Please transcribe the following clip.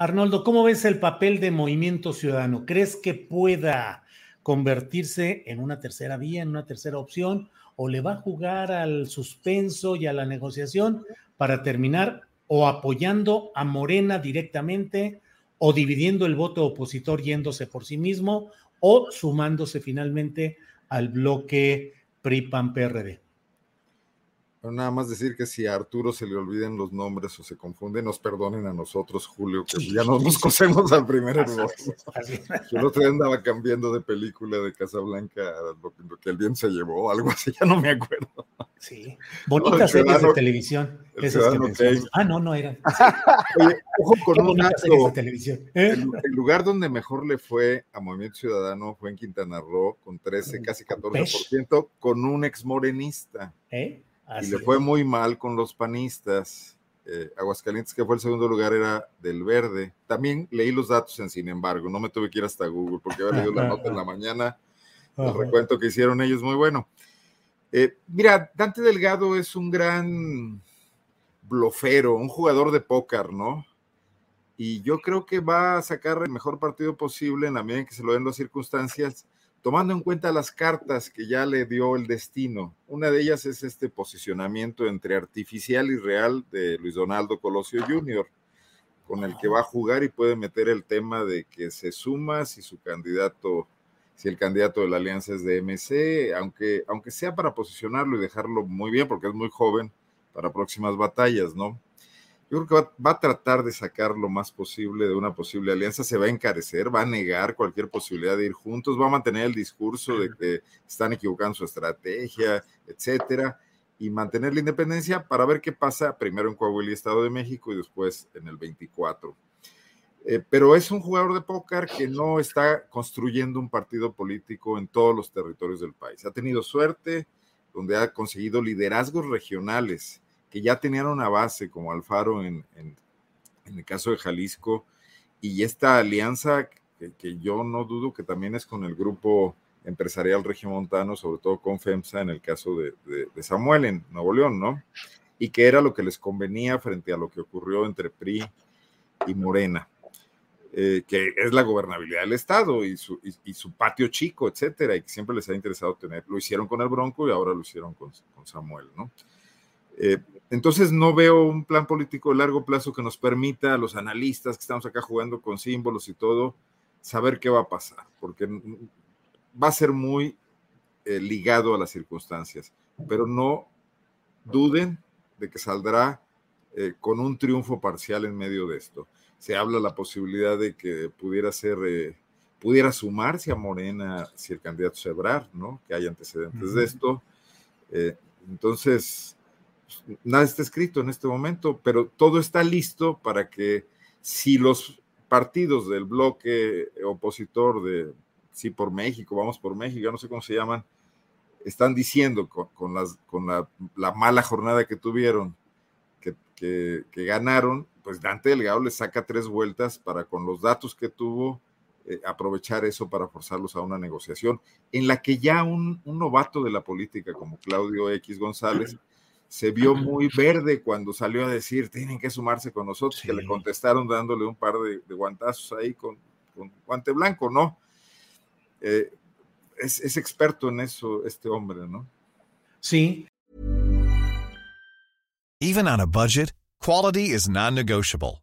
Arnoldo, ¿cómo ves el papel de Movimiento Ciudadano? ¿Crees que pueda convertirse en una tercera vía, en una tercera opción? ¿O le va a jugar al suspenso y a la negociación para terminar o apoyando a Morena directamente o dividiendo el voto opositor yéndose por sí mismo o sumándose finalmente al bloque PRI-PAN-PRD? Pero nada más decir que si a Arturo se le olviden los nombres o se confunden, nos perdonen a nosotros, Julio, que ya no nos cosemos al primer error. Yo el otro día andaba cambiando de película de Casablanca lo, lo que el bien se llevó, algo así, ya no me acuerdo. Sí, bonitas no, series de televisión. Esas que ah, no, no eran. Oye, ojo con un dato. De televisión. El, el, lugar donde mejor le fue a Movimiento Ciudadano fue en Quintana Roo, con 13, casi 14%, con un ex morenista. ¿Eh? Y le fue muy mal con los panistas. Eh, Aguascalientes, que fue el segundo lugar, era del verde. También leí los datos en Sin embargo, no me tuve que ir hasta Google porque había leído la nota en la mañana. El recuento que hicieron ellos, muy bueno. Eh, mira, Dante Delgado es un gran blofero, un jugador de póker, ¿no? Y yo creo que va a sacar el mejor partido posible en la medida en que se lo den las circunstancias tomando en cuenta las cartas que ya le dio el destino. Una de ellas es este posicionamiento entre artificial y real de Luis Donaldo Colosio Jr., con el que va a jugar y puede meter el tema de que se suma si su candidato, si el candidato de la alianza es de MC, aunque, aunque sea para posicionarlo y dejarlo muy bien, porque es muy joven para próximas batallas, ¿no? Yo creo que va, va, a tratar de sacar lo más posible de una posible alianza, se va a encarecer, va a negar cualquier posibilidad de ir juntos, va a mantener el discurso de que están equivocando su estrategia, etcétera, y mantener la independencia para ver qué pasa primero en Coahuila y Estado de México y después en el 24. Eh, pero es un jugador de póker que no está construyendo un partido político en todos los territorios del país. Ha tenido suerte donde ha conseguido liderazgos regionales que ya tenían una base como Alfaro en, en, el caso de Jalisco, y esta alianza que, yo no dudo que también es con el grupo empresarial regiomontano, sobre todo con FEMSA en el caso de, de, Samuel en Nuevo León, ¿no? Y que era lo que les convenía frente a lo que ocurrió entre PRI y Morena, eh, que es la gobernabilidad del Estado y su, y su, patio chico, etcétera, y que siempre les ha interesado tener. Lo hicieron con el Bronco y ahora lo hicieron con, con Samuel, ¿no? Eh, entonces no veo un plan político de largo plazo que nos permita a los analistas que estamos acá jugando con símbolos y todo, saber qué va a pasar, porque va a ser muy eh, ligado a las circunstancias, pero no duden de que saldrá eh, con un triunfo parcial en medio de esto. Se habla la posibilidad de que pudiera ser, eh, pudiera sumarse a Morena si el candidato Sebrar, ¿no? Que hay antecedentes uh -huh. de esto. Entonces, nada está escrito en este momento, pero todo está listo para que si los partidos del bloque opositor de sí por México, vamos por México, no sé cómo se llaman, están diciendo con, las, con la, la, mala jornada que tuvieron, que, que, que, ganaron, pues Dante Delgado les saca tres vueltas para con los datos que tuvo eh, aprovechar eso para forzarlos a una negociación en la que ya un, un novato de la política como Claudio X González se vio muy verde cuando salió a decir, tienen que sumarse con nosotros, que le contestaron dándole un par de, guantazos ahí con, guante blanco, ¿no? Eh, es, es experto en eso este hombre, ¿no? Sí. Even on a budget, quality is non-negotiable.